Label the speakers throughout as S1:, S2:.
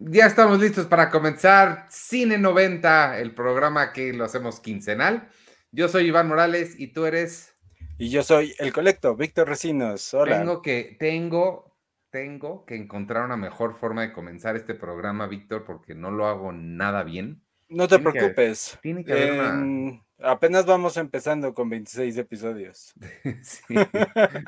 S1: Ya estamos listos para comenzar Cine 90, el programa que lo hacemos quincenal. Yo soy Iván Morales y tú eres.
S2: Y yo soy el colecto, Víctor Recinos. Hola.
S1: Tengo que, tengo, tengo que encontrar una mejor forma de comenzar este programa, Víctor, porque no lo hago nada bien.
S2: No te preocupes. tiene que haber una Apenas vamos empezando con 26 episodios.
S1: Sí,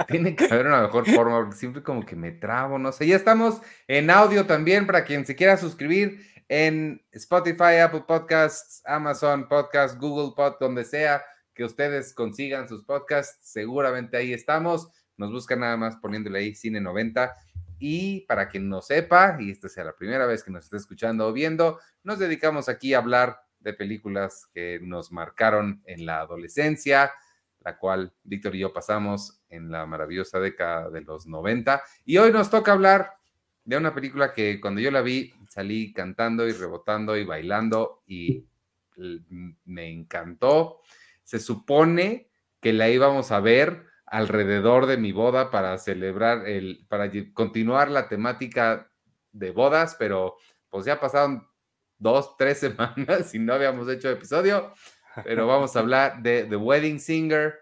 S1: tiene que haber una mejor forma, porque siempre como que me trabo, no sé. Ya estamos en audio también para quien se quiera suscribir en Spotify, Apple Podcasts, Amazon Podcasts, Google Pod, donde sea que ustedes consigan sus podcasts. Seguramente ahí estamos. Nos buscan nada más poniéndole ahí Cine 90. Y para quien no sepa, y esta sea la primera vez que nos esté escuchando o viendo, nos dedicamos aquí a hablar de películas que nos marcaron en la adolescencia, la cual Víctor y yo pasamos en la maravillosa década de los 90. Y hoy nos toca hablar de una película que cuando yo la vi salí cantando y rebotando y bailando y me encantó. Se supone que la íbamos a ver alrededor de mi boda para celebrar el, para continuar la temática de bodas, pero pues ya pasaron dos, tres semanas y no habíamos hecho episodio, pero vamos a hablar de The Wedding Singer,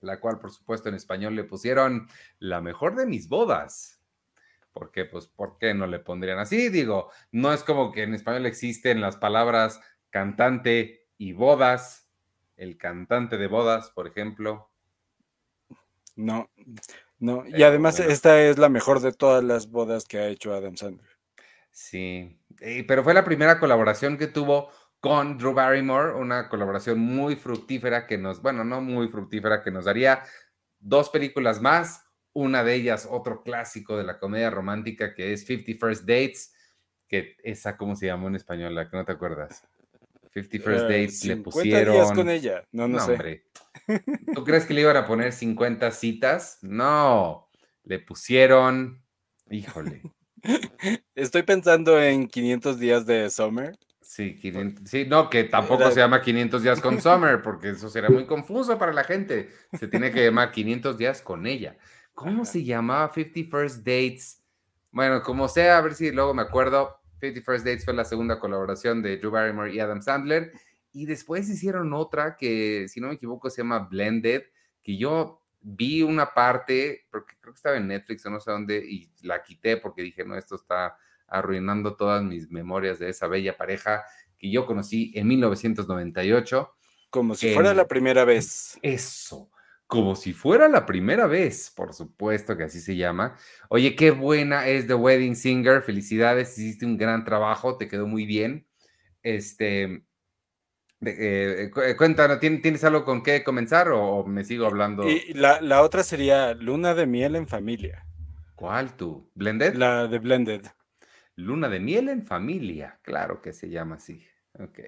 S1: la cual por supuesto en español le pusieron la mejor de mis bodas. ¿Por qué? Pues, ¿por qué no le pondrían así? Digo, no es como que en español existen las palabras cantante y bodas, el cantante de bodas, por ejemplo.
S2: No, no, y además esta es la mejor de todas las bodas que ha hecho Adam Sandler.
S1: Sí, eh, pero fue la primera colaboración que tuvo con Drew Barrymore, una colaboración muy fructífera que nos, bueno, no muy fructífera, que nos daría dos películas más, una de ellas otro clásico de la comedia romántica que es Fifty First Dates, que esa, ¿cómo se llamó en español? La que no te acuerdas. Fifty First eh, Dates le pusieron.
S2: Días con ella, no, no, sé. Hombre.
S1: ¿Tú crees que le iban a poner 50 citas? No, le pusieron, híjole.
S2: Estoy pensando en 500 días de Summer.
S1: Sí, sí, no, que tampoco se llama 500 días con Summer, porque eso será muy confuso para la gente. Se tiene que llamar 500 días con ella. ¿Cómo se llamaba 50 First Dates? Bueno, como sea, a ver si luego me acuerdo. 50 First Dates fue la segunda colaboración de Drew Barrymore y Adam Sandler. Y después hicieron otra que, si no me equivoco, se llama Blended, que yo vi una parte, porque creo que estaba en Netflix o no sé dónde, y la quité porque dije, no, esto está arruinando todas mis memorias de esa bella pareja que yo conocí en 1998.
S2: Como si fuera la primera vez.
S1: Eso, como si fuera la primera vez, por supuesto que así se llama. Oye, qué buena es The Wedding Singer, felicidades, hiciste un gran trabajo, te quedó muy bien. Este, eh, eh, cuéntanos, ¿tienes algo con qué comenzar o, me sigo hablando?
S2: Y la, otra sería Luna de Miel en Familia.
S1: ¿Cuál tú? ¿Blended?
S2: La de Blended.
S1: Luna de Miel en Familia, claro que se llama así. Ok.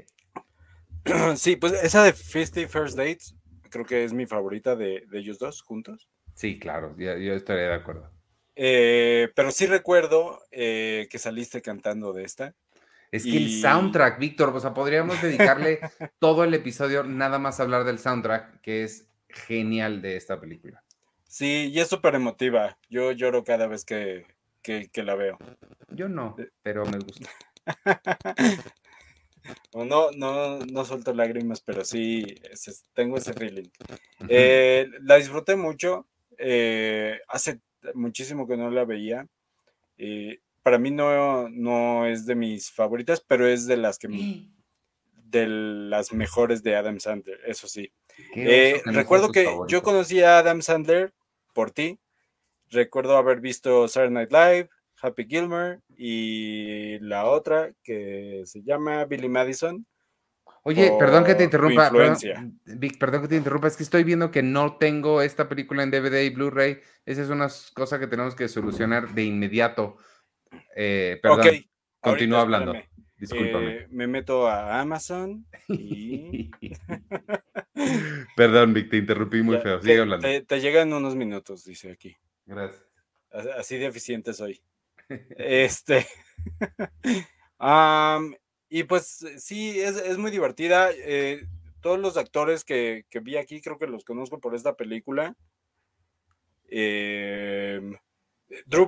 S2: Sí, pues esa de 50 First Dates, creo que es mi favorita de, ellos dos juntos.
S1: Sí, claro, yo, estaría de acuerdo.
S2: Eh, pero sí recuerdo que saliste cantando de esta.
S1: Es que el soundtrack, Víctor, o sea, podríamos dedicarle todo el episodio nada más a hablar del soundtrack, que es genial de esta película.
S2: Sí, y es súper emotiva. Yo lloro cada vez que, la veo.
S1: Yo no, eh. pero me gusta.
S2: no, no, no suelto lágrimas, pero sí tengo ese feeling. Eh, la disfruté mucho. Eh, hace muchísimo que no la veía para mí no, no es de mis favoritas, pero es de las que de las mejores de Adam Sandler, eso sí. Eh, recuerdo que yo conocí a Adam Sandler por ti. Recuerdo haber visto Saturday Night Live, Happy Gilmer y la otra que se llama Billy Madison.
S1: Oye, perdón que te interrumpa. Perdón, Vic, perdón que te interrumpa. Es que estoy viendo que no tengo esta película en DVD y Blu-ray. Esa es una cosa que tenemos que solucionar de inmediato. Eh, perdón, continúa hablando. Discúlpame.
S2: Eh, me meto a Amazon y.
S1: perdón, Vic, te interrumpí muy feo. Sigue hablando.
S2: Te, llegan unos minutos, dice aquí.
S1: Gracias.
S2: Así de eficiente soy. este. y pues sí, es, muy divertida. Eh, todos los actores que, que, vi aquí creo que los conozco por esta película. Drew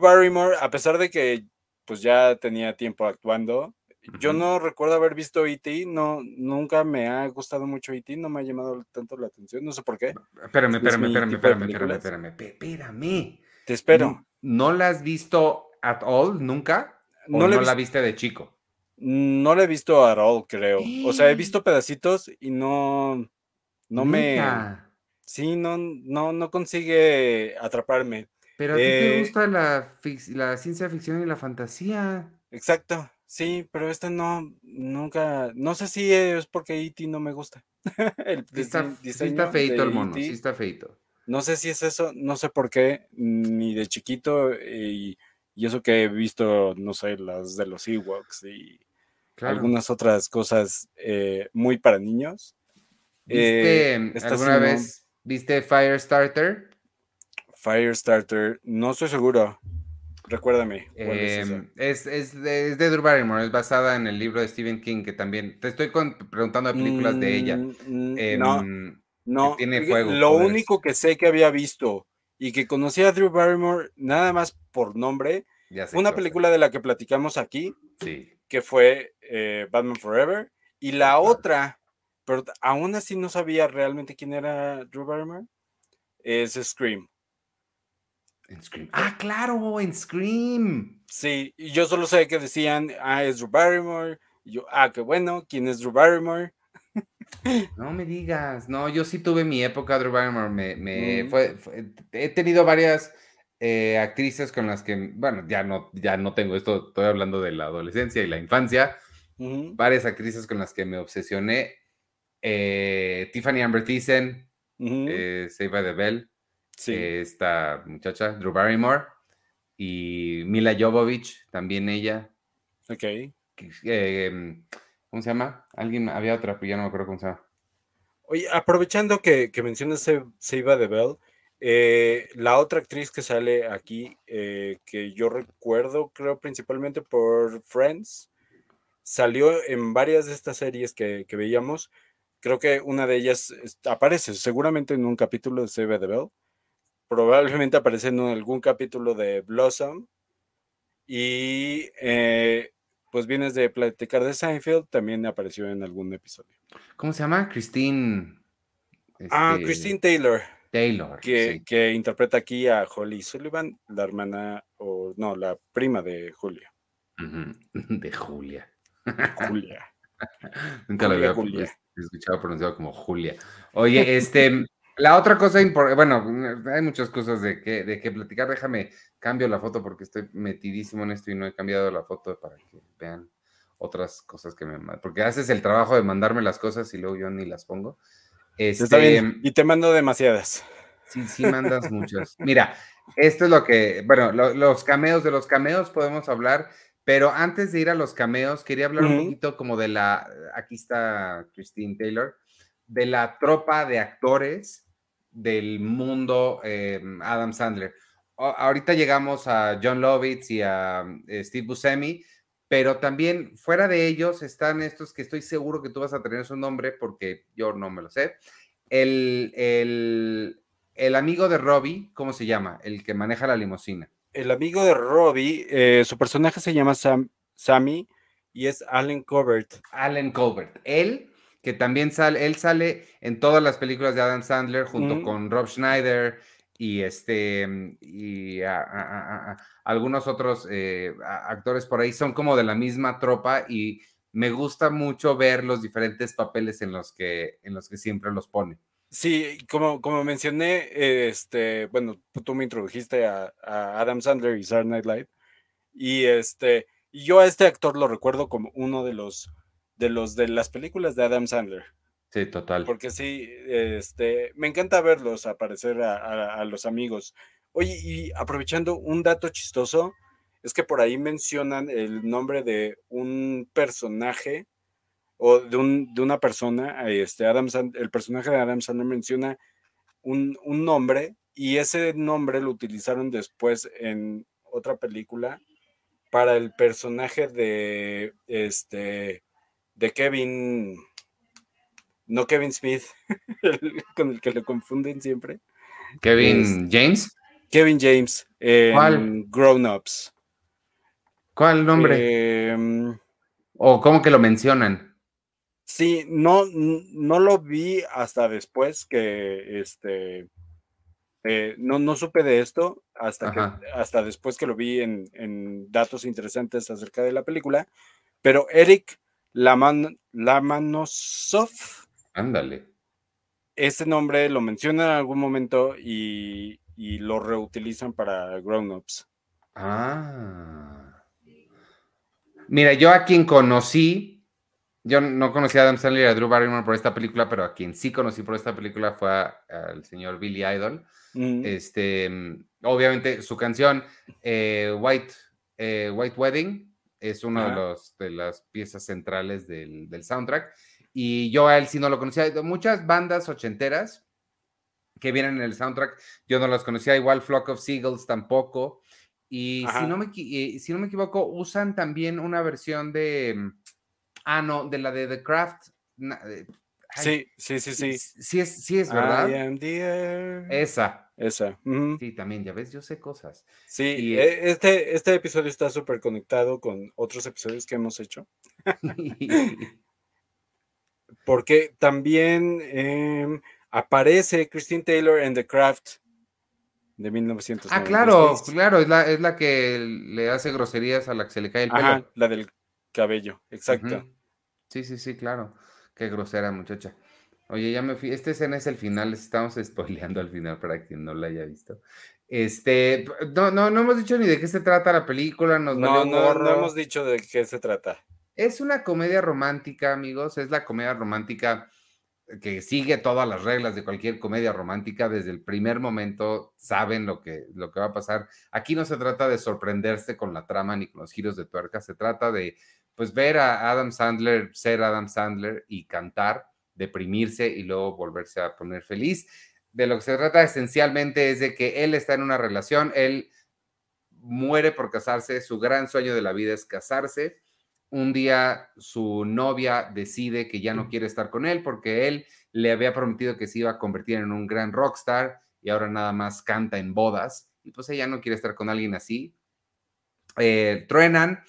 S2: Barrymore, a pesar de que pues ya tenía tiempo actuando. Yo no recuerdo haber visto E.T., no, nunca me ha gustado mucho E.T., no me ha llamado tanto la atención, no sé por qué.
S1: Espérame, espérame, espérame, espérame, espérame, espérame, espérame.
S2: Te espero.
S1: ¿No, la has visto at all, nunca? ¿O no, la viste de chico?
S2: No la he visto at all, creo. O sea, he visto pedacitos y no, no me... Sí, no, no, no consigue atraparme.
S1: Pero a ti te eh, gusta la, la ciencia ficción y la fantasía.
S2: Exacto, sí, pero esta no, nunca, no sé si es porque E.T. no me gusta.
S1: el sí está, está feito el mono, sí está feito.
S2: No sé si es eso, no sé por qué, ni de chiquito, y, eso que he visto, no sé, las de los Ewoks y algunas otras cosas eh, muy para niños.
S1: ¿Viste eh, alguna vez, viste Firestarter?
S2: Firestarter, no estoy seguro. Recuérdame.
S1: Em, es, es, de, Drew Barrymore, es basada en el libro de Stephen King, que también te estoy preguntando de películas de ella. Mm,
S2: em, no, no. Tiene fuego. Lo único que sé que había visto y que conocía a Drew Barrymore nada más por nombre, una película de la que platicamos aquí, que fue eh, Batman Forever, y la otra, pero aún así no sabía realmente quién era Drew Barrymore, es Scream.
S1: En Scream. Ah, claro, en Scream.
S2: Sí, yo solo sé que decían, ah, es Drew Barrymore. Y yo, ah, qué bueno, ¿quién es Drew Barrymore?
S1: No me digas, no, yo sí tuve mi época, Drew Barrymore, me, fue, he tenido varias eh, actrices con las que, bueno, ya no, ya no tengo esto, estoy hablando de la adolescencia y la infancia, varias actrices con las que me obsesioné, eh, Tiffany Amber Thiessen, uh the Bell, esta muchacha, Drew Barrymore, y Mila Jovovich, también ella.
S2: Ok.
S1: Em, ¿Cómo se llama? Alguien, había otra, pero ya no me acuerdo cómo se llama.
S2: Oye, aprovechando que, que mencionas Seiba de Bell, eh, la otra actriz que sale aquí, eh, que yo recuerdo, creo principalmente por Friends, salió en varias de estas series que, que veíamos. Creo que una de ellas aparece seguramente en un capítulo de Save the Bell probablemente aparece en algún capítulo de Blossom. Y eh, pues vienes de platicar de Seinfeld, también apareció en algún episodio.
S1: ¿Cómo se llama? Christine.
S2: Ah, este, Christine Taylor.
S1: Taylor.
S2: Que, que, interpreta aquí a Holly Sullivan, la hermana, o no, la prima de Julia.
S1: De Julia.
S2: Julia.
S1: Nunca lo había escuchado pronunciado como Julia. Oye, este, la otra cosa importante, bueno, hay muchas cosas de que, de que platicar. Déjame, cambio la foto porque estoy metidísimo en esto y no he cambiado la foto para que vean otras cosas que me Porque haces el trabajo de mandarme las cosas y luego yo ni las pongo.
S2: Está bien. Este, y te mando demasiadas.
S1: Sí, sí, mandas muchas. Mira, esto es lo que, bueno, los cameos, de los cameos podemos hablar, pero antes de ir a los cameos, quería hablar un poquito como de la, aquí está Christine Taylor, de la tropa de actores del mundo eh, Adam Sandler. ahorita llegamos a John Lovitz y a eh, Steve Buscemi, pero también fuera de ellos están estos que estoy seguro que tú vas a tener su nombre porque yo no me lo sé. El, el, amigo de Robbie, ¿cómo se llama? El que maneja la limusina.
S2: El amigo de Robbie, eh, su personaje se llama Sam, Sammy y es Allen Colbert.
S1: Allen Colbert. Él que también sale, él sale en todas las películas de Adam Sandler junto con Rob Schneider y este y algunos otros eh, actores por ahí son como de la misma tropa y me gusta mucho ver los diferentes papeles en los que en los que siempre los pone.
S2: Sí, como, como mencioné, este, bueno, tú me introdujiste a, Adam Sandler y Saturday Night Live y este, yo a este actor lo recuerdo como uno de los de los de las películas de Adam Sandler.
S1: Sí, total.
S2: Porque sí, este, me encanta verlos aparecer a, los amigos. Oye, y aprovechando un dato chistoso, es que por ahí mencionan el nombre de un personaje o de, un, de una persona, este, Adam el personaje de Adam Sandler menciona un, un nombre y ese nombre lo utilizaron después en otra película para el personaje de este de Kevin, no Kevin Smith, con el que le confunden siempre.
S1: Kevin James.
S2: Kevin James en Grown Ups.
S1: ¿Cuál nombre?
S2: Em,
S1: ¿O cómo que lo mencionan?
S2: Sí, no, no lo vi hasta después que este. Eh, no, no supe de esto hasta, que, hasta después que lo vi en, en, datos interesantes acerca de la película. Pero Eric Laman, Lamanosov.
S1: Ándale.
S2: Ese nombre lo mencionan en algún momento y, y lo reutilizan para grown-ups.
S1: Ah. Mira, yo a quien conocí yo no conocía a Adam Sandler y a Drew Barrymore por esta película, pero a quien sí conocí por esta película fue al señor Billy Idol. Mm. Este, obviamente, su canción eh, White, eh, White Wedding es una de, de las piezas centrales del, soundtrack. Y yo a él sí no lo conocía. Muchas bandas ochenteras que vienen en el soundtrack, yo no las conocía. Igual Flock of Seagulls tampoco. Y si no, me, si no me equivoco, usan también una versión de Ah, no, de la de The Craft.
S2: sí, sí, sí, sí.
S1: Sí es, sí es verdad. Esa.
S2: Esa.
S1: Sí, también, ya ves, yo sé cosas.
S2: Sí, e, este, este episodio está súper conectado con otros episodios que hemos hecho. Porque también em, aparece Christine Taylor en The Craft de 1996.
S1: Ah, claro, claro, es la, es la que le hace groserías a la que se le cae el pelo.
S2: la del cabello, exacto.
S1: Sí, sí, sí, claro. Qué grosera muchacha. Oye, ya me fui. Esta escena es el final, estamos spoileando al final para quien no la haya visto. Este, no, no, no hemos dicho ni de qué se trata la película, nos
S2: no, no, no hemos dicho de qué se trata.
S1: Es una comedia romántica, amigos, es la comedia romántica que sigue todas las reglas de cualquier comedia romántica desde el primer momento, saben lo que, lo que va a pasar. Aquí no se trata de sorprenderse con la trama ni con los giros de tuerca, se trata de pues ver a Adam Sandler ser Adam Sandler y cantar, deprimirse y luego volverse a poner feliz. De lo que se trata esencialmente es de que él está en una relación, él muere por casarse, su gran sueño de la vida es casarse. Un día su novia decide que ya no quiere estar con él porque él le había prometido que se iba a convertir en un gran rockstar y ahora nada más canta en bodas y pues ella no quiere estar con alguien así. Eh, truenan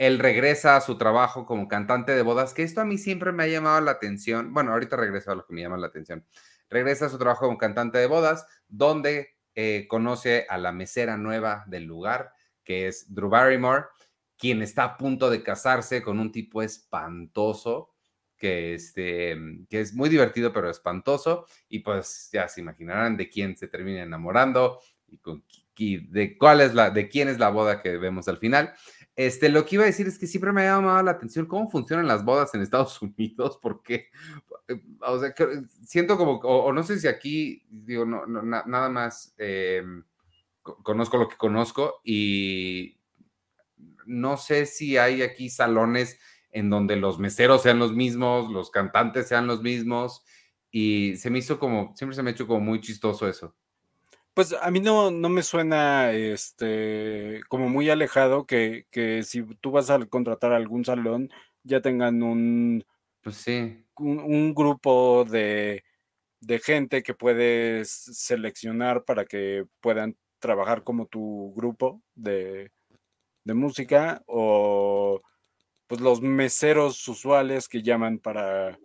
S1: él regresa a su trabajo como cantante de bodas, que esto a mí siempre me ha llamado la atención. Bueno, ahorita regreso a lo que me llama la atención. Regresa a su trabajo como cantante de bodas, donde eh, conoce a la mesera nueva del lugar, que es Drew Barrymore, quien está a punto de casarse con un tipo espantoso, que, este, que es muy divertido, pero espantoso. Y pues ya se imaginarán de quién se termina enamorando y, y de cuál es la, de quién es la boda que vemos al final. Este, lo que iba a decir es que siempre me ha llamado la atención cómo funcionan las bodas en Estados Unidos, porque, eh, siento como, o, no sé si aquí, digo, no, nada más em, conozco lo que conozco y no sé si hay aquí salones en donde los meseros sean los mismos, los cantantes sean los mismos, y se me hizo como, siempre se me ha hecho como muy chistoso eso.
S2: Pues a mí no, no me suena este como muy alejado que, que si tú vas a contratar algún salón, ya tengan un,
S1: pues sí.
S2: un, grupo de, de gente que puedes seleccionar para que puedan trabajar como tu grupo de, de música o pues los meseros usuales que llaman para,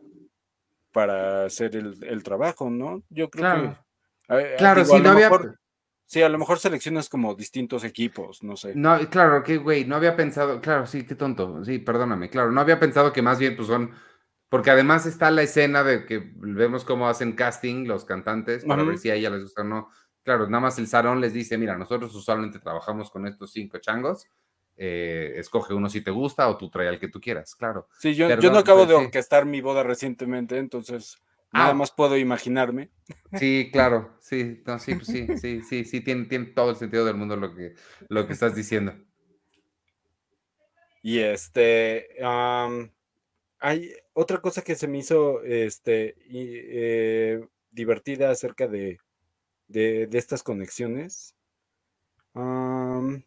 S2: para hacer el, el trabajo, ¿no? Yo creo que
S1: Claro, si no había.
S2: sí, a lo mejor seleccionas como distintos equipos, no sé.
S1: No, claro, que güey, no había pensado, claro, sí, qué tonto, sí, perdóname, claro, no había pensado que más bien pues son, porque además está la escena de que vemos cómo hacen casting los cantantes para ver si a ella les gusta o no. Claro, nada más el salón les dice, mira, nosotros usualmente trabajamos con estos cinco changos, eh, escoge uno si te gusta o tú trae al que tú quieras, claro.
S2: Sí, yo, yo no acabo de orquestar mi boda recientemente, entonces Nada ah. más puedo imaginarme.
S1: Sí, claro, sí, sí, pues sí, sí, sí, sí, tiene, tiene, todo el sentido del mundo lo que, lo que estás diciendo.
S2: Y este, hay otra cosa que se me hizo este, eh, divertida acerca de, de, estas conexiones. no.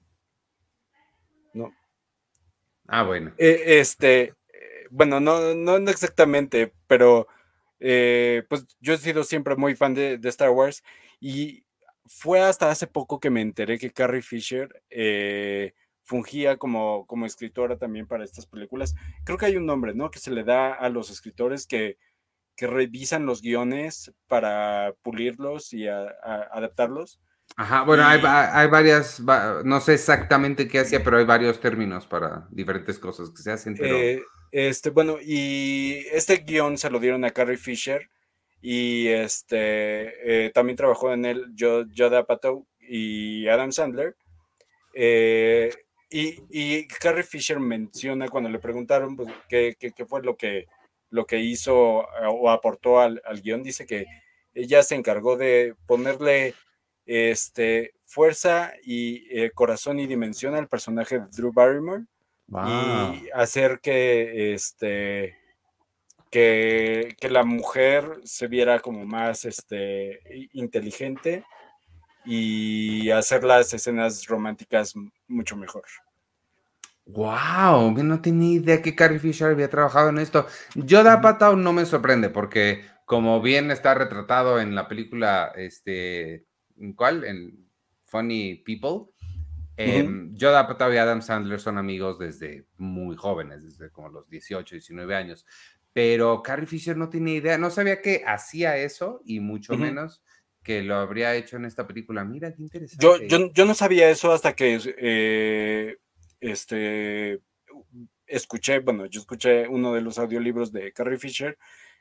S1: Ah, bueno.
S2: E, este, eh, bueno, no, no exactamente, pero eh, pues yo he sido siempre muy fan de, Star Wars y fue hasta hace poco que me enteré que Carrie Fisher eh, fungía como, como escritora también para estas películas. Creo que hay un nombre, ¿no? Que se le da a los escritores que, que revisan los guiones para pulirlos y adaptarlos.
S1: Ajá, bueno, hay, hay, varias, no sé exactamente qué hacía, pero hay varios términos para diferentes cosas que se hacen. Pero...
S2: Eh, este, bueno, y este guion se lo dieron a Carrie Fisher y este eh, también trabajó en él Joe Apatow y Adam Sandler. Eh, y, Carrie Fisher menciona cuando le preguntaron pues, qué, fue lo que, lo que hizo eh, o aportó al, guion, dice que ella se encargó de ponerle este, fuerza y corazón y dimensión al personaje de Drew Barrymore y hacer que, este, que, que, la mujer se viera como más este, inteligente y hacer las escenas románticas mucho mejor.
S1: Wow, no tenía idea que Carrie Fisher había trabajado en esto. Yoda Patao no me sorprende porque como bien está retratado en la película, este, ¿en cuál? En Funny People. Eh, Yoda Patao y Adam Sandler son amigos desde muy jóvenes, desde como los 18, 19 años. Pero Carrie Fisher no tenía idea, no sabía que hacía eso y mucho menos que lo habría hecho en esta película. Mira, qué interesante.
S2: Yo, yo, no sabía eso hasta que eh, este, escuché, bueno, yo escuché uno de los audiolibros de Carrie Fisher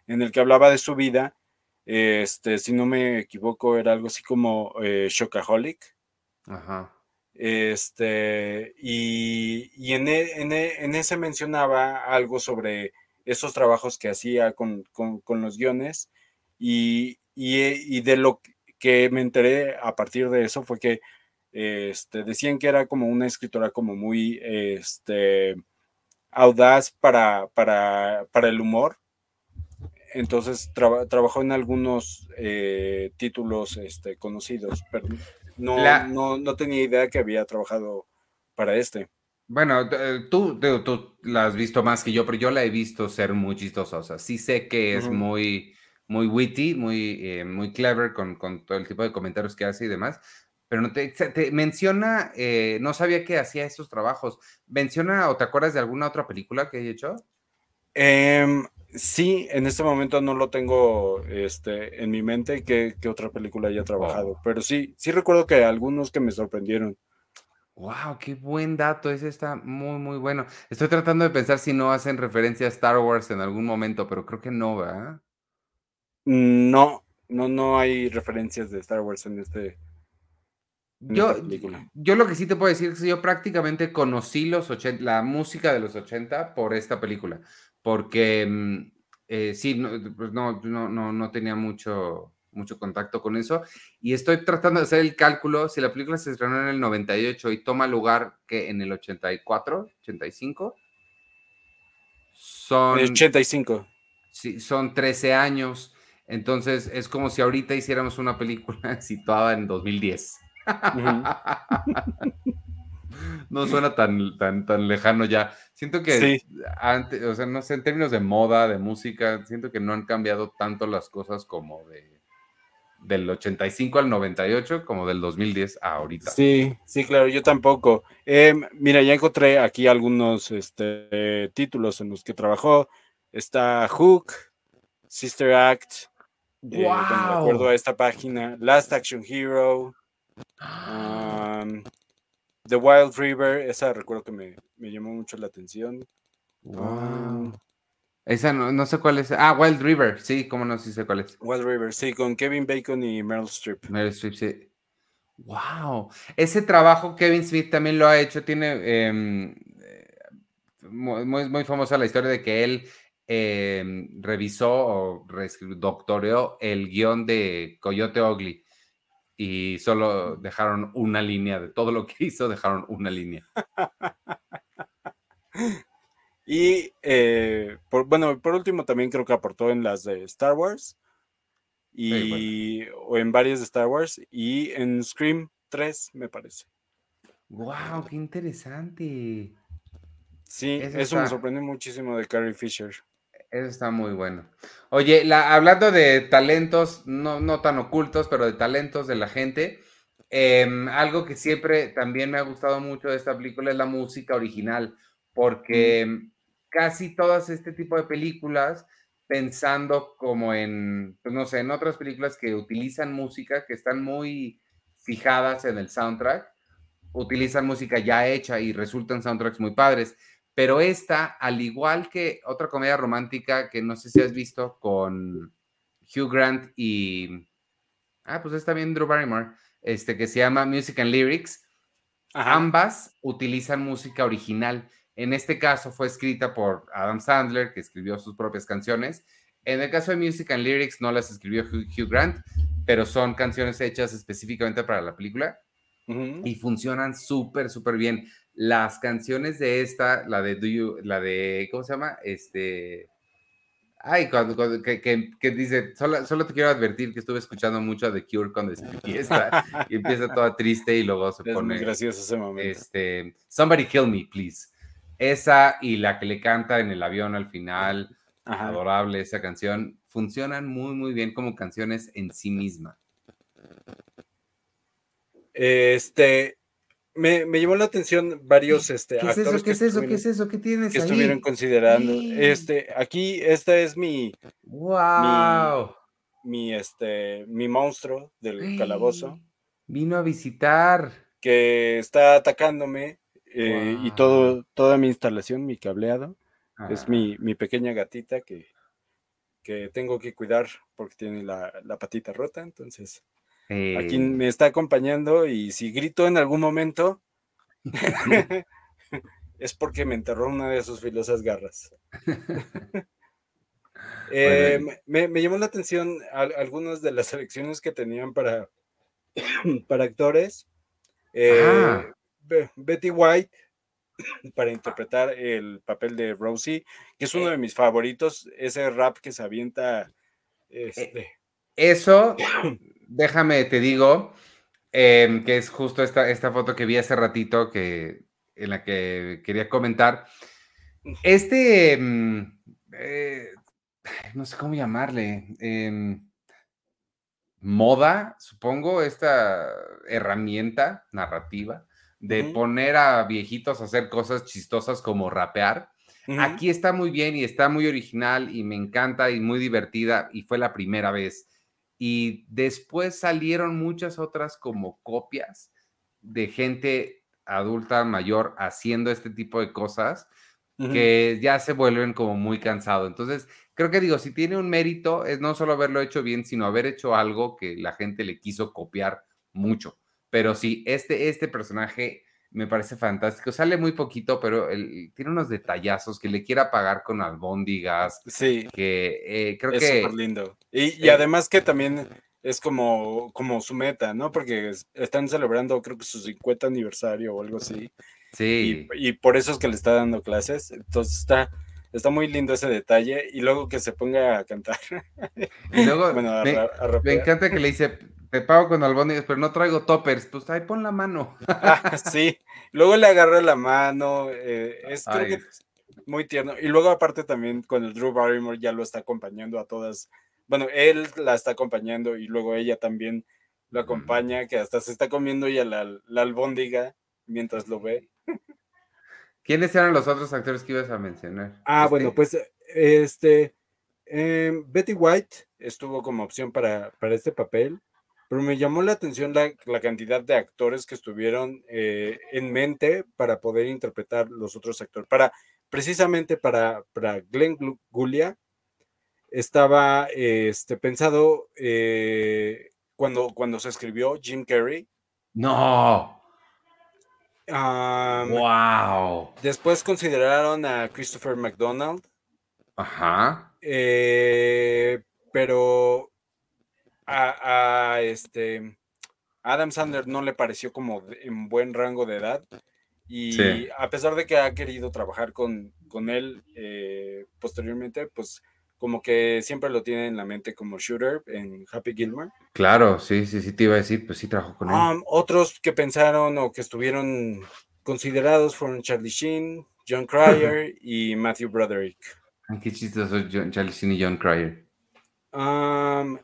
S2: en el que hablaba de su vida. Este, si no me equivoco, era algo así como eh, Shockaholic. Ajá. Este, y, e, e, en, ese mencionaba algo sobre esos trabajos que hacía con, los guiones y, y, de lo que me enteré a partir de eso fue que este, decían que era como una escritora como muy este, audaz para, el humor. Entonces trabajó en algunos eh, títulos este, conocidos, pero no, no, no, tenía idea que había trabajado para este.
S1: Bueno, eh, tú, tú, la has visto más que yo, pero yo la he visto ser muy chistosa. O sea, sí sé que es muy, muy witty, muy, eh, muy clever con, con, todo el tipo de comentarios que hace y demás. Pero no te, menciona, eh, no sabía que hacía esos trabajos. ¿Menciona o te acuerdas de alguna otra película que haya hecho?
S2: Em, sí, en este momento no lo tengo este, en mi mente que, otra película haya trabajado, pero sí, sí recuerdo que algunos que me sorprendieron.
S1: Wow, qué buen dato, ese está muy, muy bueno. Estoy tratando de pensar si no hacen referencia a Star Wars en algún momento, pero creo que no, ¿verdad?
S2: No, no, no hay referencias de Star Wars en este,
S1: yo, yo lo que sí te puedo decir es que yo prácticamente conocí los 80, la música de los 80 por esta película, porque mm, eh, sí, no, pues no, no, no, tenía mucho, mucho contacto con eso. Y estoy tratando de hacer el cálculo, si la película se estrenó en el 98 y toma lugar que en el 84, 85,
S2: son... 85.
S1: Sí, son 13 años, entonces es como si ahorita hiciéramos una película situada en 2010. no suena tan, tan, tan lejano ya. Siento que antes, o sea, no sé, en términos de moda, de música, siento que no han cambiado tanto las cosas como de del 85 al 98 como del 2010 a ahorita.
S2: Sí, sí, claro, yo tampoco. Em, mira, ya encontré aquí algunos este, títulos en los que trabajó. Está Hook, Sister Act, wow. Eh, de acuerdo a esta página, Last Action Hero, The Wild River, esa recuerdo que me, llamó mucho la atención.
S1: esa no, sé cuál es. Ah, Wild River, sí, cómo no, sí sé cuál es.
S2: Wild River, sí, con Kevin Bacon y Meryl Streep.
S1: Meryl Streep, sí. Wow. Ese trabajo Kevin Smith también lo ha hecho. Tiene em, muy, muy famosa la historia de que él em, revisó o doctoreó el guion de Coyote Ugly y solo dejaron una línea de todo lo que hizo, dejaron una línea.
S2: y eh, por, bueno, por último también creo que aportó en las de Star Wars y o en varias de Star Wars y en Scream 3 me parece.
S1: Wow, qué interesante.
S2: Sí, eso, me sorprende muchísimo de Carrie Fisher.
S1: Eso está muy bueno. Oye, hablando de talentos, no, no tan ocultos, pero de talentos de la gente, Em, algo que siempre también me ha gustado mucho de esta película es la música original, porque casi todas este tipo de películas, pensando como en, pues no sé, en otras películas que utilizan música, que están muy fijadas en el soundtrack, utilizan música ya hecha y resultan soundtracks muy padres. Pero esta, al igual que otra comedia romántica que no sé si has visto con Hugh Grant y... Ah, pues está bien Drew Barrymore, este, que se llama Music and Lyrics. Ambas utilizan música original. En este caso fue escrita por Adam Sandler, que escribió sus propias canciones. En el caso de Music and Lyrics no las escribió Hugh Grant, pero son canciones hechas específicamente para la película y funcionan súper, súper bien. Las canciones de esta, la de Do You, la de, ¿cómo se llama? Este, ay, cuando, que, que, dice, solo, solo, te quiero advertir que estuve escuchando mucho de Cure cuando escribí esta y empieza toda triste y luego se pone.
S2: muy gracioso ese momento.
S1: Este, Somebody Kill Me, Please. Esa y la que le canta en el avión al final, adorable esa canción, funcionan muy, muy bien como canciones en sí misma.
S2: Este, me, me llamó la atención varios este,
S1: ¿Qué es eso? ¿Qué es eso? ¿Qué es eso? ¿Qué tienes
S2: que estuvieron considerando. Este, aquí, esta es mi.
S1: ¡Wow!
S2: Mi, este, mi monstruo del calabozo.
S1: Vino a visitar.
S2: Que está atacándome. Eh, y todo, toda mi instalación, mi cableado. Es mi, mi, pequeña gatita que, que tengo que cuidar porque tiene la, la patita rota. Entonces Aquí eh, me está acompañando y si grito en algún momento es porque me enterró una de sus filosas garras. Eh, me, llamó la atención algunas de las selecciones que tenían para, para actores. Eh, ah. Betty White para interpretar el papel de Rosie, que es uno de mis favoritos, ese rap que se avienta. Este...
S1: Eso déjame, te digo, em, que es justo esta, esta foto que vi hace ratito que, en la que quería comentar. Este, em, eh, no sé cómo llamarle, em, moda, supongo, esta herramienta narrativa de poner a viejitos a hacer cosas chistosas como rapear. Aquí está muy bien y está muy original y me encanta y muy divertida y fue la primera vez y después salieron muchas otras como copias de gente adulta mayor haciendo este tipo de cosas que ya se vuelven como muy cansado. Entonces, creo que digo, si tiene un mérito es no solo haberlo hecho bien, sino haber hecho algo que la gente le quiso copiar mucho. Pero sí, este, este personaje me parece fantástico. Sale muy poquito, pero tiene unos detallazos que le quiera pagar con albóndigas.
S2: Sí.
S1: Que eh, creo
S2: es
S1: que.
S2: Es súper lindo. Y, además que también es como, como su meta, ¿no? Porque están celebrando, creo que su 50 aniversario o algo así.
S1: Sí.
S2: Y, por eso es que le está dando clases. Entonces está. Está muy lindo ese detalle y luego que se ponga a cantar.
S1: Y luego me encanta que le dice, te pago con albóndigas, pero no traigo toppers. Pues ahí pon la mano.
S2: Ah, sí, luego le agarra la mano. Eh, es muy tierno. Y luego, aparte, también con el Drew Barrymore ya lo está acompañando a todas. Bueno, él la está acompañando y luego ella también lo acompaña, que hasta se está comiendo ya la, la albóndiga mientras lo ve.
S1: ¿Quiénes eran los otros actores que ibas a mencionar?
S2: Ah, este bueno, pues este em, Betty White estuvo como opción para, para este papel pero me llamó la atención la, cantidad de actores que estuvieron eh, en mente para poder interpretar los otros actores. Para, precisamente para, para Glenn Gulia estaba este, pensado eh, cuando, cuando se escribió Jim Carrey.
S1: No. wow.
S2: Después consideraron a Christopher McDonald.
S1: Ajá.
S2: Eh, pero a, este Adam Sandler no le pareció como en buen rango de edad. Y a pesar de que ha querido trabajar con, con él eh, posteriormente, pues como que siempre lo tiene en la mente como shooter en Happy Gilmore.
S1: Claro, sí, sí, sí, te iba a decir, pues sí trabajó con él.
S2: Otros que pensaron o que estuvieron considerados fueron Charlie Sheen, John Cryer y Matthew Broderick.
S1: Qué chistoso Charlie Sheen y John Cryer.
S2: Um,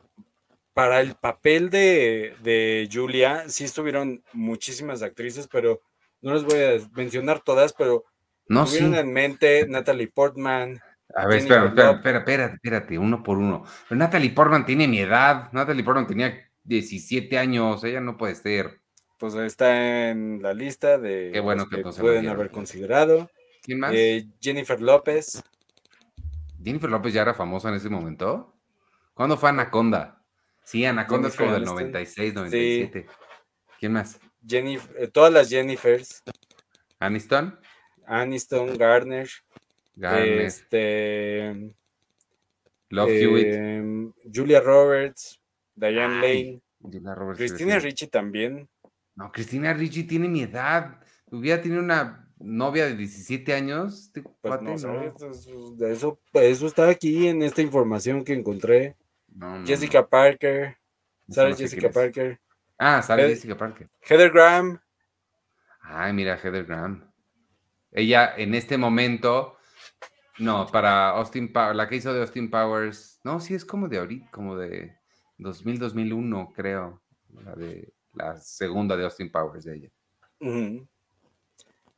S2: para el papel de, Julia, sí estuvieron muchísimas actrices, pero no les voy a mencionar todas, pero no, tuvieron en mente Natalie Portman.
S1: A ver, espera, espera, espera, espérate, espérate, uno por uno. Pero Natalie Portman tiene mi edad. Natalie Portman tenía 17 años, ella no puede ser.
S2: Pues está en la lista de
S1: Qué bueno que,
S2: pueden haber considerado.
S1: ¿Quién más?
S2: Eh, Jennifer López.
S1: Jennifer López ya era famosa en ese momento. ¿Cuándo fue Anaconda? Sí, Anaconda es como del 96, 97. ¿Quién más?
S2: Jennifer, eh, todas las Jennifers.
S1: Aniston.
S2: Aniston, Gardner.
S1: Garner.
S2: Este.
S1: Love em,
S2: Julia Roberts. Diane Lane. Cristina Ricci también.
S1: No, Cristina Ricci tiene mi edad. Hubiera tenido una novia de 17 años. Este
S2: pues no, Eso, eso, está aquí en esta información que encontré. Jessica Parker. ¿Sabes Jessica Parker?
S1: Ah, sale Jessica Parker.
S2: Heather Graham.
S1: Ay, mira, Heather Graham. Ella en este momento, no, para Austin Powers, la que hizo de Austin Powers, no, sí es como de ahorita, como de 2000, 2001, creo, la de la segunda de Austin Powers de ella.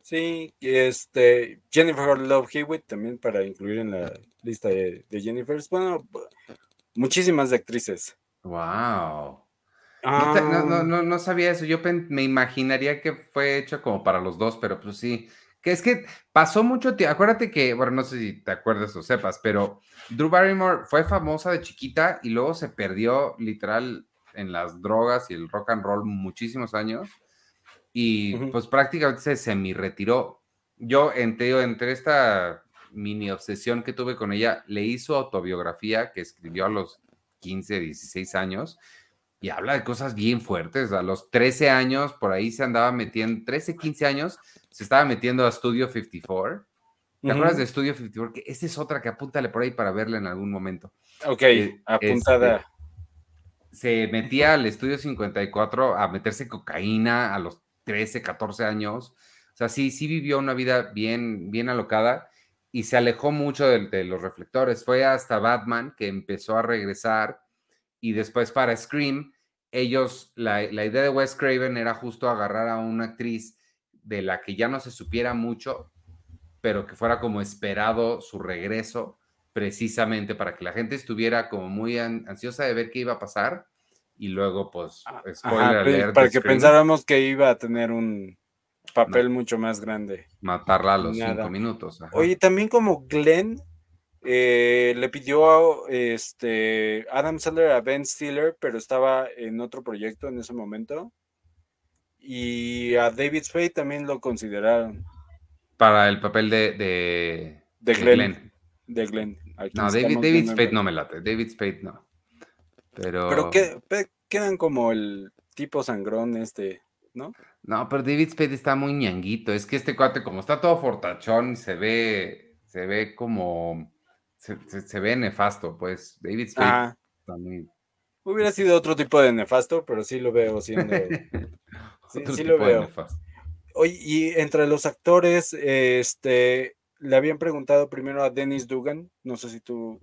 S2: Sí, este, Jennifer Love Hewitt también para incluir en la lista de, de Jennifer. Bueno, muchísimas actrices.
S1: Wow. No, no, no, no, sabía eso. Yo me imaginaría que fue hecho como para los dos, pero pues sí. Que es que pasó mucho tiempo. Acuérdate que, bueno, no sé si te acuerdas o sepas, pero Drew Barrymore fue famosa de chiquita y luego se perdió literal en las drogas y el rock and roll muchísimos años. Y pues prácticamente se semi-retiró. Yo entre, entre esta mini obsesión que tuve con ella, leí su autobiografía que escribió a los 15, 16 años y habla de cosas bien fuertes. A los 13 años, por ahí se andaba metiendo, 13, 15 años, se estaba metiendo a Studio 54. ¿Te acuerdas de Studio 54? Que esa es otra que apúntale por ahí para verla en algún momento.
S2: Ok, eh, apuntada. Este,
S1: se metía al Estudio 54 a meterse cocaína a los 13, 14 años. O sea, sí, sí vivió una vida bien, bien alocada y se alejó mucho de, los reflectores. Fue hasta Batman que empezó a regresar y después para Scream, ellos, la, idea de Wes Craven era justo agarrar a una actriz de la que ya no se supiera mucho, pero que fuera como esperado su regreso, precisamente para que la gente estuviera como muy ansiosa de ver qué iba a pasar y luego pues
S2: ah, spoiler para que pensáramos que iba a tener un papel mucho más grande.
S1: Matarla a los cinco minutos.
S2: Oye, también como Glenn eh, le pidió a este, Adam Sandler a Ben Stiller, pero estaba en otro proyecto en ese momento. Y a David Spade también lo consideraron.
S1: Para el papel de,
S2: de, Glenn. De Glenn.
S1: No, David, David Spade no me late. David Spade no. Pero.
S2: Pero quedan como el tipo sangrón este, ¿no?
S1: No, pero David Spade está muy ñanguito. Es que este cuate, como está todo fortachón, se ve, se ve como, se, ve nefasto, pues. David Spade está muy...
S2: Hubiera sido otro tipo de nefasto, pero sí lo veo siendo... sí, lo veo. Oye, y entre los actores, este, le habían preguntado primero a Dennis Dugan. No sé si tú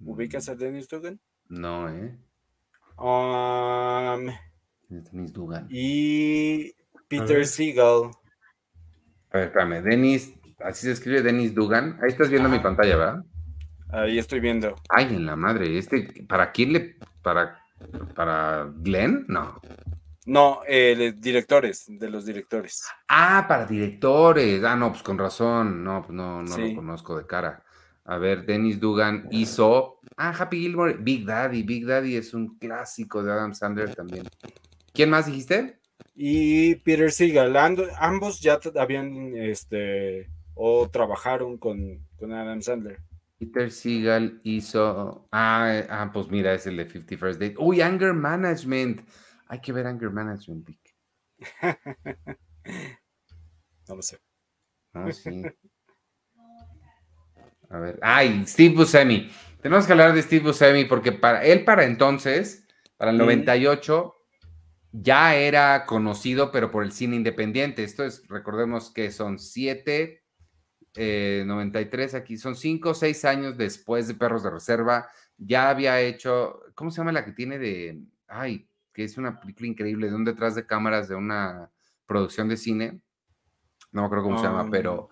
S2: ubicas a mm. Dennis Dugan.
S1: No, ¿eh?
S2: Um,
S1: Dennis Dugan.
S2: Y Peter Seagal.
S1: A ver, espérame, Dennis, así se escribe Dennis Dugan. Ahí estás viendo mi pantalla, ¿verdad?
S2: Ahí estoy viendo.
S1: Ay, en la madre, este, ¿para quién le, para, para Glenn? No.
S2: No, eh, directores, de los directores.
S1: Ah, para directores. Ah, no, pues con razón. No, pues no, no lo conozco de cara. A ver, Dennis Dugan hizo. Ah, Happy Gilmore, Big Daddy. Big Daddy es un clásico de Adam Sandler también. ¿Quién más dijiste?
S2: Y Peter Seagal. ambos ya habían este o trabajaron con, Adam Sandler.
S1: Peter Seagal hizo. Ah, ah, pues mira, es el de 51st Date. Uy, Anger Management. Hay que ver Anger Management, Vic.
S2: no lo sé.
S1: Ah, sí. A ver. Ay, Steve Buscemi. Tenemos que hablar de Steve Buscemi porque para él, para entonces, para el 98, ya era conocido, pero por el cine independiente. Esto es, recordemos que son siete, 93 eh, aquí, son cinco o seis años después de Perros de Reserva, ya había hecho, ¿cómo se llama la que tiene de, ay, que es una película increíble, de un detrás de cámaras de una producción de cine? No me acuerdo cómo se llama, pero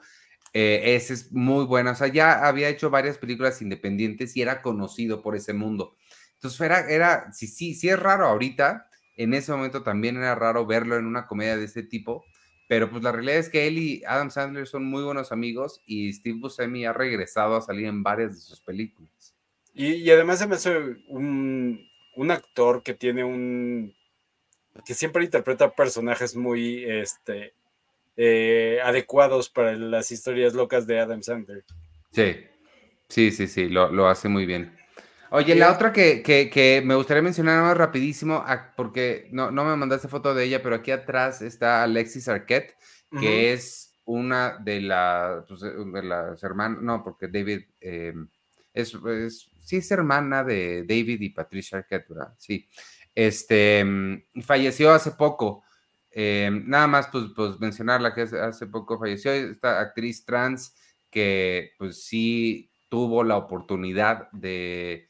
S2: Um,
S1: eh, ese es muy buena. O sea, ya había hecho varias películas independientes y era conocido por ese mundo. Entonces, era, era sí, sí, sí es raro ahorita. En ese momento también era raro verlo en una comedia de ese tipo. Pero pues la realidad es que él y Adam Sandler son muy buenos amigos y Steve Buscemi ha regresado a salir en varias de sus películas.
S2: Y, y además se me hace un, un actor que tiene un. que siempre interpreta personajes muy este, eh, adecuados para las historias locas de Adam Sandler.
S1: Sí, sí, sí, sí, lo, lo hace muy bien. Oye,
S2: Sí.
S1: la otra que, que- que me gustaría mencionar más rapidísimo, ah, porque no, no me mandaste foto de ella, pero aquí atrás está Alexis Arquette, que es una de, la, pues, de de las hermanas, no, porque David eh, es, es- sí es hermana de David y Patricia Arquette, ¿verdad? Sí. Este, mm, falleció hace poco. Eh, nada más, pues, pues mencionarla que hace poco falleció esta actriz trans que, pues sí tuvo la oportunidad de,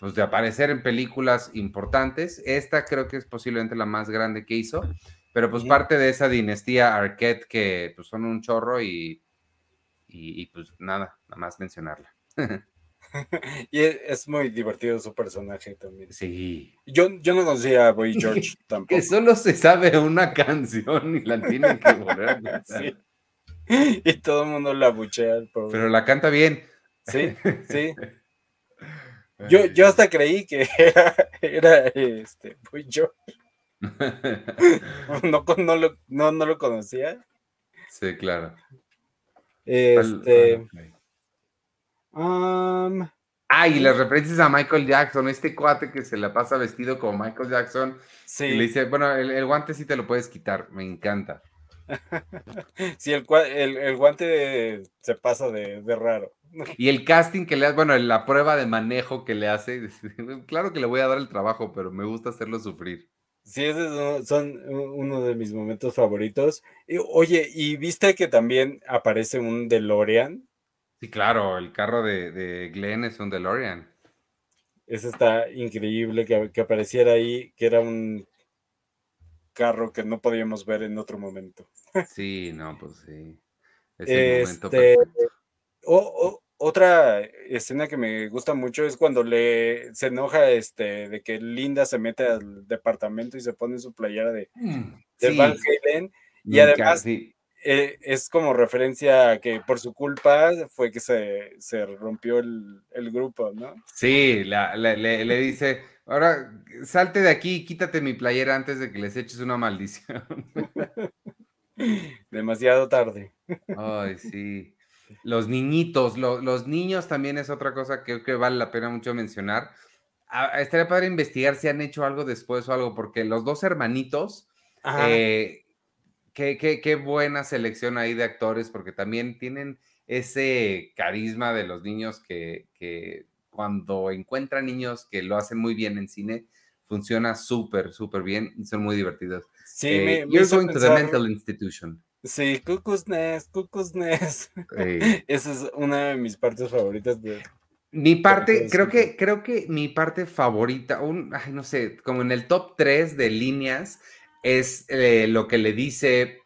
S1: pues, de aparecer en películas importantes. Esta creo que es posiblemente la más grande que hizo, pero pues parte de esa dinastía Arquette que pues son un chorro y, y, y, pues nada, nada más mencionarla.
S2: Y es, muy divertido su personaje también.
S1: Sí.
S2: Yo, yo no conocía a Boy George tampoco.
S1: Que solo se sabe una canción y la tienen que volver a cantar.
S2: Sí. Y todo el mundo la buchea.
S1: Pero la canta bien.
S2: Sí, sí. Yo, yo hasta creí que era, era este, Boy George. No, no, lo, no, no lo conocía.
S1: Sí, claro.
S2: Este.
S1: Ah,
S2: um,
S1: Ah, y las referencias a Michael Jackson, este cuate que se la pasa vestido como Michael Jackson. Y le
S2: sí,
S1: dice, bueno, el, el guante sí te lo puedes quitar, me encanta.
S2: sí el, el, el guante se pasa de, de raro.
S1: Y el casting que le hace, bueno, la prueba de manejo que le hace, claro que le voy a dar el trabajo, pero me gusta hacerlo sufrir.
S2: Sí, esos son- uno de mis momentos favoritos. Oye, ¿y viste que también aparece un DeLorean?
S1: Sí, claro, el carro de, de Glenn es un DeLorean.
S2: Eso está increíble que, que apareciera ahí, que era un carro que no podíamos ver en otro momento.
S1: Sí, no, pues sí. Es el momento
S2: Este,
S1: perfecto.
S2: o- o- otra escena que me gusta mucho es cuando le se enoja este de que Linda se mete al departamento y se pone su playera de, de
S1: Sí,
S2: Van Halen. y además-
S1: sí.
S2: Eh, es como referencia a que por su culpa fue que se, se rompió el, el grupo, ¿no?
S1: Sí, la- la- le, le dice, ahora salte de aquí y quítate mi playera antes de que les eches una maldición.
S2: Demasiado tarde.
S1: Ay, sí. Los niñitos, lo- los niños también es otra cosa que creo que vale la pena mucho mencionar. Ah, estaría padre investigar si han hecho algo después o algo, porque los dos hermanitos, eh, qué, qué- qué buena selección ahí de actores, porque también tienen ese carisma de los niños que, que cuando encuentran niños que lo hacen muy bien en cine, funciona súper, súper bien y son muy divertidos.
S2: sí,
S1: Eh,
S2: me, me
S1: You're going to the mental institution.
S2: Sí, Cuckoo's Nest, Cuckoo's Nest. Esa es una de mis partes favoritas de...
S1: Mi parte, creo que, creo que mi parte favorita, un, ay, no sé, como en el top 3 de líneas, es eh, lo que le dice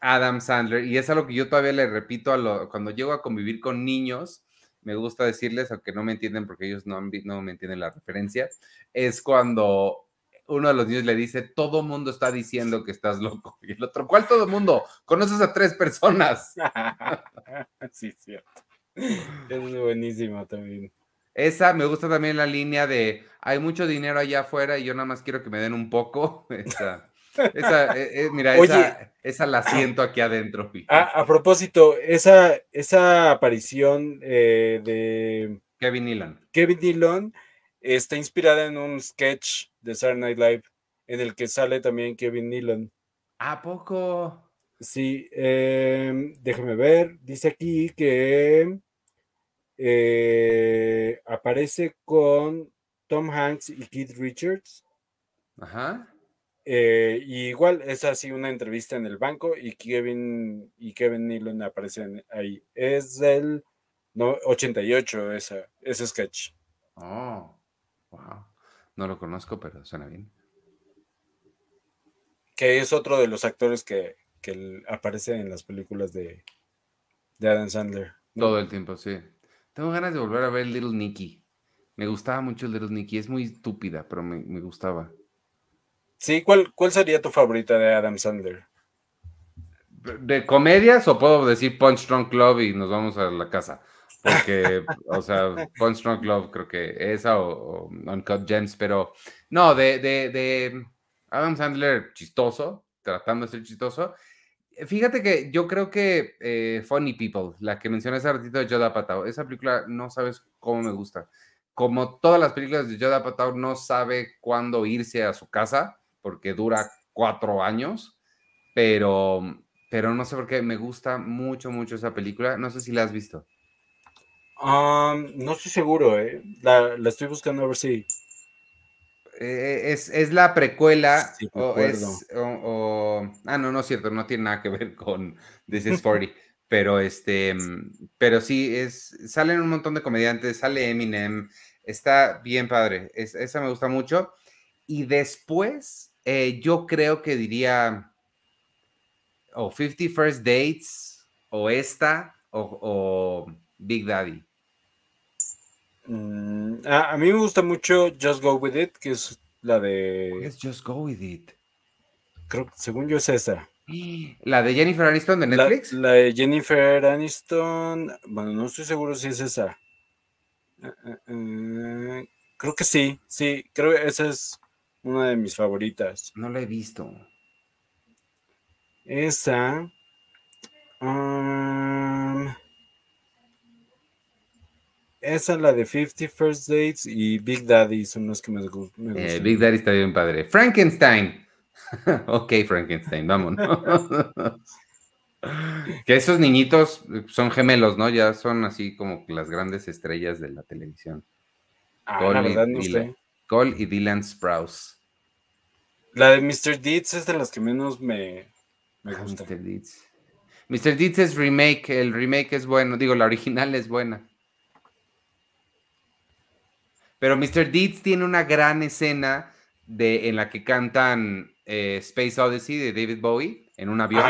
S1: Adam Sandler, y es algo que yo todavía le repito a lo- cuando llego a convivir con niños, me gusta decirles, aunque no me entienden porque ellos no, no me entienden la referencia, es cuando uno de los niños le dice, todo mundo está diciendo que estás loco, y el otro, ¿cuál todo mundo? Conoces a tres personas.
S2: sí, cierto. Es buenísimo también.
S1: Esa me gusta también la línea de hay mucho dinero allá afuera y yo nada más quiero que me den un poco. Esa, esa eh, eh, mira,
S2: Oye.
S1: esa, esa la siento aquí adentro. fíjate.
S2: Ah, a propósito, esa, esa aparición eh, de
S1: Kevin Nealon.
S2: Kevin Dillon está inspirada en un sketch de Saturday Night Live en el que sale también Kevin Dillon.
S1: ¿A poco?
S2: Sí, em, déjame ver. Dice aquí que eh, aparece con Tom Hanks y Keith Richards.
S1: Ajá.
S2: Eh, y igual es así una entrevista en el banco y Kevin y Kevin Nealon aparecen ahí. Es del no, 88 esa, ese sketch.
S1: Oh, wow. No lo conozco, pero suena bien.
S2: Que es otro de los actores que, que aparece en las películas de, de Adam Sandler.
S1: Todo el tiempo, sí. Tengo ganas de volver a ver Little Nicky. Me gustaba mucho Little Nicky. Es muy estúpida, pero me, me gustaba.
S2: Sí, ¿cuál, ¿cuál sería tu favorita de Adam Sandler?
S1: ¿De comedias o puedo decir Punch Drunk Love y nos vamos a la casa? Porque, o sea, Punch Drunk Love creo que esa o, Uncut Gems, pero no, de, de, de, Adam Sandler chistoso, tratando de ser chistoso. Fíjate que yo creo que eh, Funny People, la que mencioné hace ratito de Yoda Patao, esa película no sabes cómo me gusta. Como todas las películas de Yoda Patao, no sabe cuándo irse a su casa porque dura cuatro años, pero pero no sé por qué me gusta mucho, mucho esa película. No sé si la has visto.
S2: No estoy seguro, ¿eh? La, estoy buscando a ver si.
S1: Eh, es, la precuela o es. ah, no, no es cierto, no tiene nada que ver con This is 40. pero este. Pero sí, es, salen un montón de comediantes, sale Eminem. Está bien padre. esa me gusta mucho. Y después, eh, yo creo que diría o 50 First Dates, o esta, o, Big Daddy.
S2: Mm, a, mí me gusta mucho Just Go With It, que es la de...
S1: es Just Go With It?
S2: Creo que según yo es esa.
S1: ¿La de Jennifer Aniston de Netflix?
S2: La, de Jennifer Aniston, bueno, no estoy seguro si es esa. Eh, eh, eh, creo que sí, sí, creo que esa es una de mis favoritas.
S1: No la he visto.
S2: Esa. Um, esa, la de 50 First Dates y Big Daddy son los que me, gustan.
S1: Eh, Big Daddy está bien padre. Frankenstein. ok, Frankenstein, vamos. que esos niñitos son gemelos, ¿no? Ya son así como las grandes estrellas de la televisión.
S2: Ah, Cole, la verdad, no sé.
S1: Cole y Dylan Sprouse.
S2: La de Mr. Deeds es de las que menos me,
S1: Mr. Deeds. Mr. Deeds es remake, el remake es bueno, digo, la original es buena. Pero Mr. Deeds tiene una gran escena de, en la que cantan eh, Space Odyssey de David Bowie en un avión.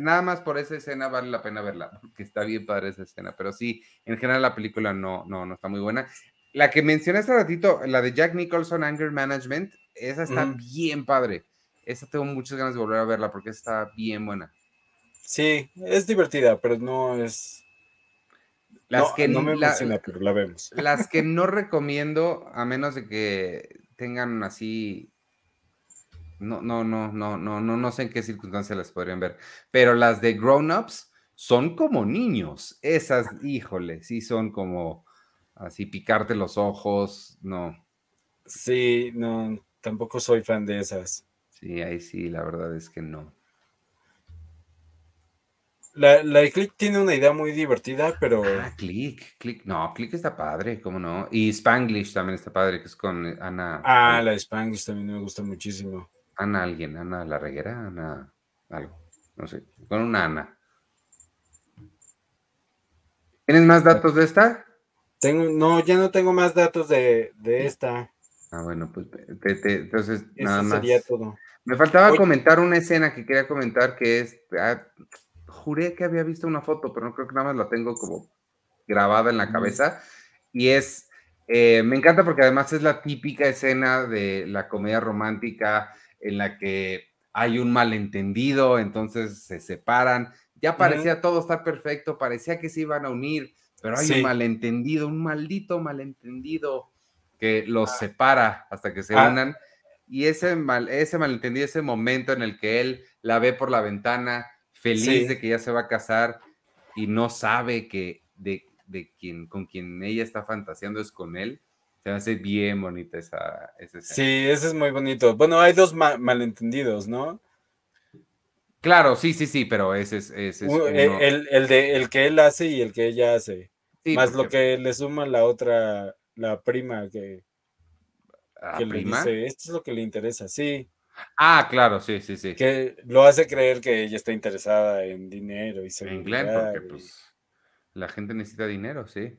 S1: nada más por esa escena vale la pena verla, porque está bien padre esa escena. Pero sí, en general la película no, no, no está muy buena. La que mencioné hace ratito, la de Jack Nicholson, Anger Management, esa está bien padre. Esta tengo muchas ganas de volver a verla porque está bien buena.
S2: Sí, es divertida, pero no es. Las que no me pero la vemos.
S1: Las que no recomiendo, a menos de que tengan así. No, no, no, no, no, no, no sé en qué circunstancias las podrían ver. Pero las de Grown Ups son como niños. Esas, híjole, sí son como así picarte los ojos, no.
S2: Sí, no, tampoco soy fan de esas.
S1: Sí, ahí sí, la verdad es que no.
S2: La, la de Click tiene una idea muy divertida, pero.
S1: Ah, Click, Click, no, Click está padre, ¿cómo no? Y Spanglish también está padre, que es con Ana.
S2: Ah, la de Spanglish también me gusta muchísimo.
S1: Ana alguien, Ana la reguera, Ana algo, no sé, con una Ana. ¿Tienes más datos de esta?
S2: Tengo, no, ya no tengo más datos de, de esta.
S1: Ah, bueno, pues entonces nada más. Sería todo. Me faltaba comentar una escena que quería comentar que es, ah, juré que había visto una foto, pero no creo que nada más la tengo como grabada en la cabeza. Y es, eh, me encanta porque además es la típica escena de la comedia romántica en la que hay un malentendido, entonces se separan. Ya parecía todo estar perfecto, parecía que se iban a unir, pero hay un malentendido, un maldito malentendido que los ah. separa hasta que se ah. unan y ese, mal, ese malentendido, ese momento en el que él la ve por la ventana, feliz de que ya se va a casar y no sabe que de, de quien, con quien ella está fantaseando es con él, se hace bien bonita esa, esa
S2: escena. Sí, ese es muy bonito. Bueno, hay dos malentendidos, ¿no?
S1: Claro, sí, sí, sí, pero ese es... Ese es
S2: el, el, de, el que él hace y el que ella hace. más lo que le suma la otra, la prima que
S1: que prima?
S2: dice, esto es lo que le interesa, sí.
S1: Ah, claro, sí, sí, sí.
S2: Que lo hace creer que ella está interesada en dinero y
S1: En Glenn, porque pues la gente necesita dinero, sí.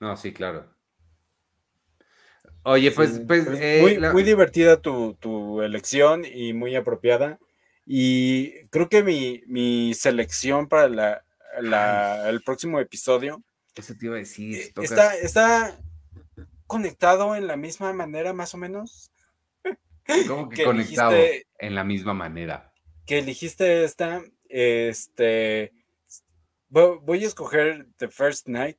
S1: No, sí, claro. Oye, pues, pues,
S2: pues
S1: eh,
S2: muy,
S1: la-
S2: muy divertida tu, tu elección y muy apropiada. Y creo que mi, mi selección para la, la- el próximo episodio
S1: eso te iba a decir.
S2: eh,
S1: tocas-
S2: está, está conectado en la misma manera, más o menos,
S1: como que
S2: que
S1: conectado
S2: dijiste-
S1: en la misma manera.
S2: que elegiste esta. Este, vo- voy a escoger The First Night.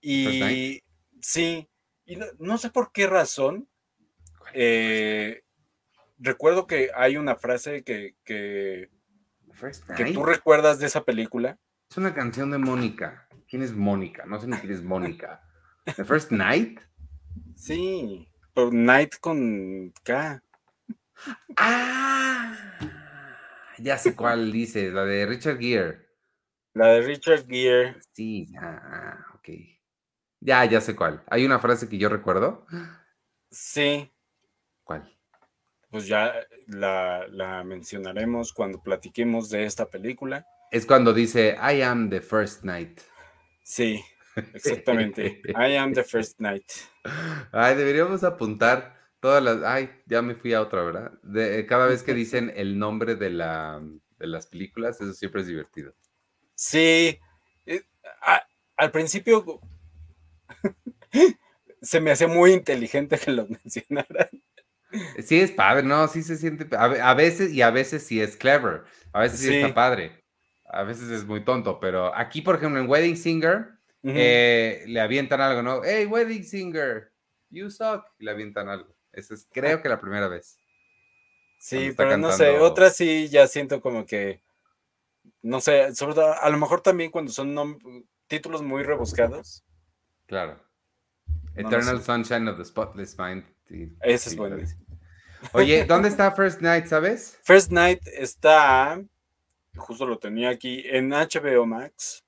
S2: Y
S1: First Night.
S2: sí, y no, no sé por qué razón. eh, recuerdo que hay una frase que, que,
S1: First
S2: que tú recuerdas de esa película.
S1: Es una canción de Mónica. ¿Quién es Mónica? No sé ni quién es Mónica. The First Night.
S2: Sí, pero Night con K.
S1: Ah, ya sé cuál dices, la de Richard Gere.
S2: La de Richard Gere.
S1: Sí, ah, ok. Ya, ya sé cuál. Hay una frase que yo recuerdo.
S2: Sí,
S1: ¿Cuál?
S2: pues ya la, la mencionaremos cuando platiquemos de esta película.
S1: Es cuando dice I am the first night.
S2: Sí, exactamente. I am the first night.
S1: Ay, deberíamos apuntar todas las. Ay, ya me fui a otra, ¿verdad? De, cada vez que dicen el nombre de, la, de las películas, eso siempre es divertido.
S2: Sí, eh, a- al principio se me hacía muy inteligente que lo mencionaran.
S1: Sí, es padre, ¿no? Sí se siente. A, a veces y a veces sí es clever. A veces sí,
S2: Sí.
S1: está padre. A veces es muy tonto. Pero aquí, por ejemplo, en Wedding Singer, Eh, le avientan algo, ¿no? Hey, Wedding Singer, you suck. Y le avientan algo. Esa es, creo que la primera vez.
S2: sí, pero no sé,
S1: cantando-
S2: otras sí ya siento como que, no sé, sobre todo, a lo mejor también cuando son títulos muy rebuscados.
S1: Claro.
S2: No
S1: Eternal. Sunshine of the Spotless Mind.
S2: Ese es bueno.
S1: Oye, ¿dónde está First Night, sabes?
S2: First Night está, justo lo tenía aquí, en HBO Max,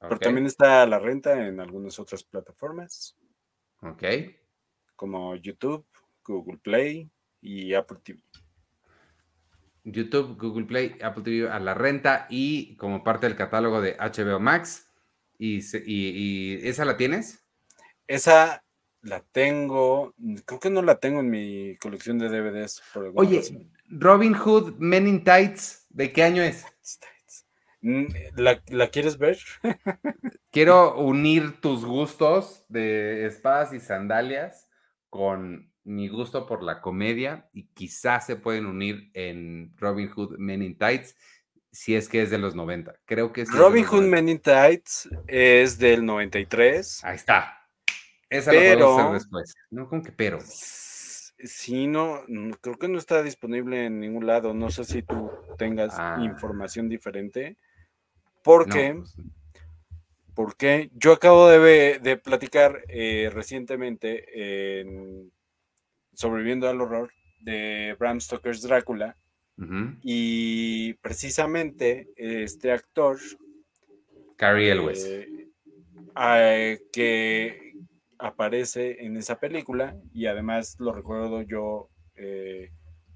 S2: pero también está a la renta en algunas otras plataformas,
S1: Ok.
S2: como YouTube, Google Play y Apple TV.
S1: YouTube, Google Play, Apple TV a la renta y como parte del catálogo de HBO Max. ¿Y, se- y- y esa la tienes?
S2: Esa la tengo, creo que no la tengo en mi colección de DVDs. Por
S1: Oye,
S2: razón.
S1: Robin Hood Men in Tights, ¿de qué año es?
S2: ¿La, la quieres ver?
S1: Quiero unir tus gustos de espadas y sandalias con mi gusto por la comedia y quizás se pueden unir en Robin Hood Men in Tights si es que es de los 90. Creo que es
S2: Robin Hood
S1: 90.
S2: Men in Tights es del 93.
S1: Ahí está. Esa la podemos
S2: Pero-
S1: hacer después. No, como que pero.
S2: Sí, no, no, creo que no está disponible en ningún lado. No sé si tú tengas
S1: Ah.
S2: información diferente. Porque,
S1: No, pues,
S2: porque yo acabo de, de platicar eh, recientemente en Sobreviviendo al Horror de Bram Stoker's Drácula. Y precisamente este actor
S1: Carrie Elwes.
S2: eh, ah, que aparece en esa película y además lo recuerdo yo eh,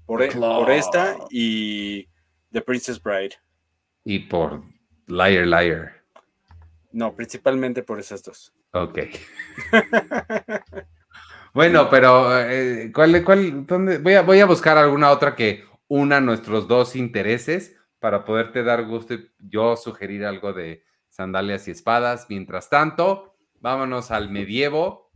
S2: por, e- por esta y The Princess Bride.
S1: y por Liar Liar.
S2: No, principalmente por esas dos.
S1: Ok. bueno, pero eh, ¿cuál, cuál, dónde? Voy, a, voy a buscar alguna otra que una nuestros dos intereses para poderte dar gusto y yo sugerir algo de sandalias y espadas. Mientras tanto, vámonos al medievo.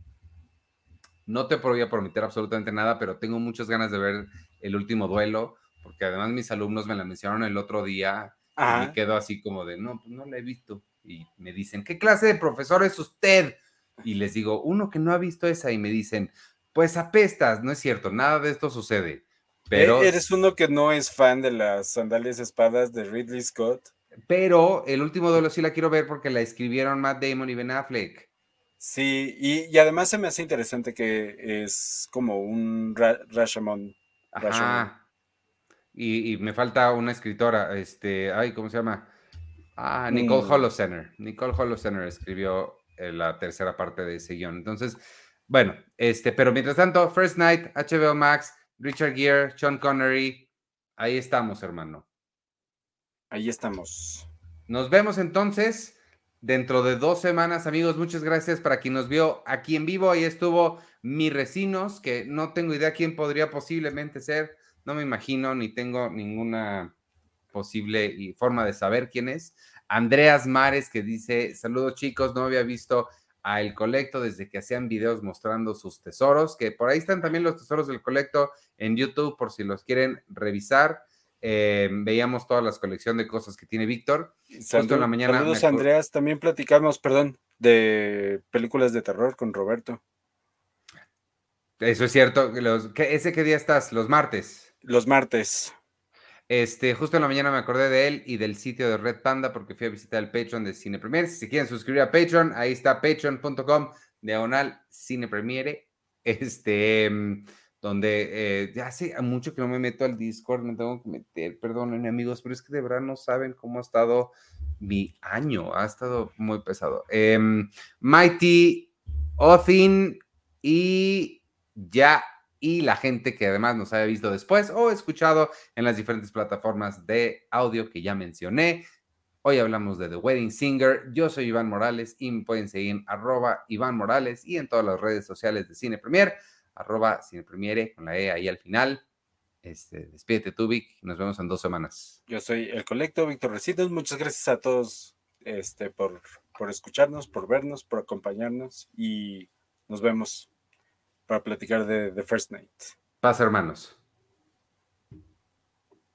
S1: No te voy a prometer absolutamente nada, pero tengo muchas ganas de ver el último duelo, porque además mis alumnos me la mencionaron el otro día y
S2: Ajá.
S1: me quedo así como de, no, pues no la he visto. Y me dicen, ¿qué clase de profesor es usted? Y les digo, uno que no ha visto esa. Y me dicen, pues apestas. No es cierto, nada de esto sucede. Pero,
S2: E- Eres uno que no es fan de las sandalias espadas de Ridley Scott.
S1: pero el último duelo sí la quiero ver porque la escribieron Matt Damon y Ben Affleck.
S2: Sí, y, y además se me hace interesante que es como un Ra- Rashomon. Rashomon.
S1: Y, y me falta una escritora, este, ay, ¿cómo se llama? Ah, Nicole
S2: Mm.
S1: Holosener. Nicole Holosener escribió eh, la tercera parte de ese guion. Entonces, bueno, este, pero mientras tanto, First Night, HBO Max, Richard Gere, Sean Connery, ahí estamos, hermano.
S2: Ahí estamos.
S1: Nos vemos entonces dentro de dos semanas, amigos. Muchas gracias para quien nos vio aquí en vivo. Ahí estuvo mi Recinos, que no tengo idea quién podría posiblemente ser. No me imagino ni tengo ninguna posible forma de saber quién es. Andreas Mares, que dice: Saludos, chicos. No había visto a El Colecto desde que hacían videos mostrando sus tesoros, que por ahí están también los tesoros del Colecto en YouTube, por si los quieren revisar. Eh, veíamos todas las colecciones de cosas que tiene Víctor.
S2: Justo en la mañana. Saludos, Andreas. También platicamos, perdón, de películas de terror con Roberto.
S1: Eso es cierto. Los, ¿Ese qué día estás? ¿Los martes?
S2: Los martes.
S1: Este, justo en la mañana me acordé de él y del sitio de Red Panda porque fui a visitar el Patreon de Cine Premier. Si quieren suscribir a Patreon, ahí está patreon.com diagonal Cine Premiere. Este, donde eh, ya hace mucho que no me meto al Discord, me tengo que meter, perdonen amigos, pero es que de verdad no saben cómo ha estado mi año, ha estado muy pesado. Em, Mighty, Othin y ya, y la gente que además nos haya visto después o escuchado en las diferentes plataformas de audio que ya mencioné. Hoy hablamos de The Wedding Singer. Yo soy Iván Morales y me pueden seguir en arroba Iván Morales y en todas las redes sociales de Cine Premier arroba Cine Premiere, con la E ahí al final. Este, despídete tú, Vic, nos vemos en dos semanas.
S2: Yo soy el Colecto, Víctor Recitos. Muchas gracias a todos este, por, por escucharnos, por vernos, por acompañarnos y nos vemos para platicar de The First Night.
S1: Paz, hermanos.